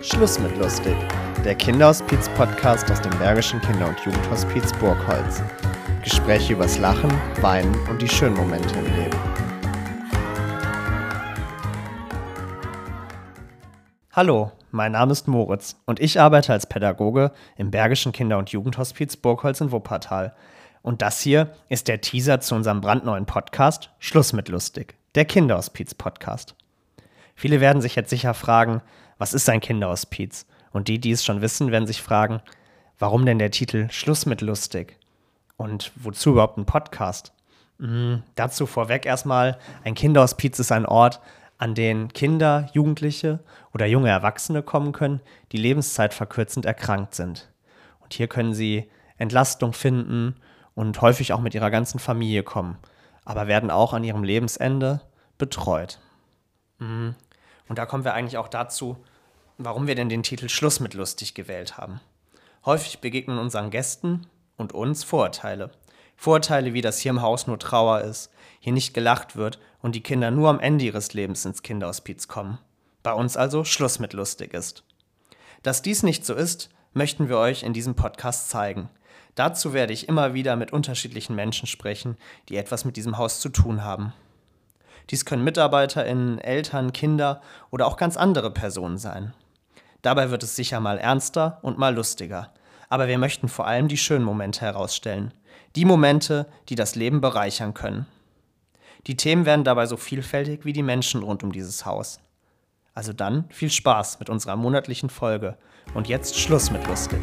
Schluss mit lustig. Der Kinderhospiz-Podcast aus dem Bergischen Kinder- und Jugendhospiz Burgholz. Gespräche übers Lachen, Weinen und die schönen Momente im Leben. Hallo, mein Name ist Moritz und ich arbeite als Pädagoge im Bergischen Kinder- und Jugendhospiz Burgholz in Wuppertal. Und das hier ist der Teaser zu unserem brandneuen Podcast Schluss mit lustig, der Kinderhospiz-Podcast. Viele werden sich jetzt sicher fragen, was ist ein Kinderhospiz? Und die, die es schon wissen, werden sich fragen, warum denn der Titel Schluss mit lustig? Und wozu überhaupt ein Podcast? Mhm, dazu vorweg erstmal, ein Kinderhospiz ist ein Ort, an den Kinder, Jugendliche oder junge Erwachsene kommen können, die lebenszeitverkürzend erkrankt sind. Und hier können sie Entlastung finden und häufig auch mit ihrer ganzen Familie kommen, aber werden auch an ihrem Lebensende betreut. Und da kommen wir eigentlich auch dazu, warum wir denn den Titel Schluss mit lustig gewählt haben. Häufig begegnen unseren Gästen und uns Vorurteile. Vorurteile wie, dass hier im Haus nur Trauer ist, hier nicht gelacht wird und die Kinder nur am Ende ihres Lebens ins Kinderhospiz kommen. Bei uns also Schluss mit lustig ist. Dass dies nicht so ist, möchten wir euch in diesem Podcast zeigen. Dazu werde ich immer wieder mit unterschiedlichen Menschen sprechen, die etwas mit diesem Haus zu tun haben. Dies können MitarbeiterInnen, Eltern, Kinder oder auch ganz andere Personen sein. Dabei wird es sicher mal ernster und mal lustiger. Aber wir möchten vor allem die schönen Momente herausstellen. Die Momente, die das Leben bereichern können. Die Themen werden dabei so vielfältig wie die Menschen rund um dieses Haus. Also dann viel Spaß mit unserer monatlichen Folge. Und jetzt Schluss mit lustig.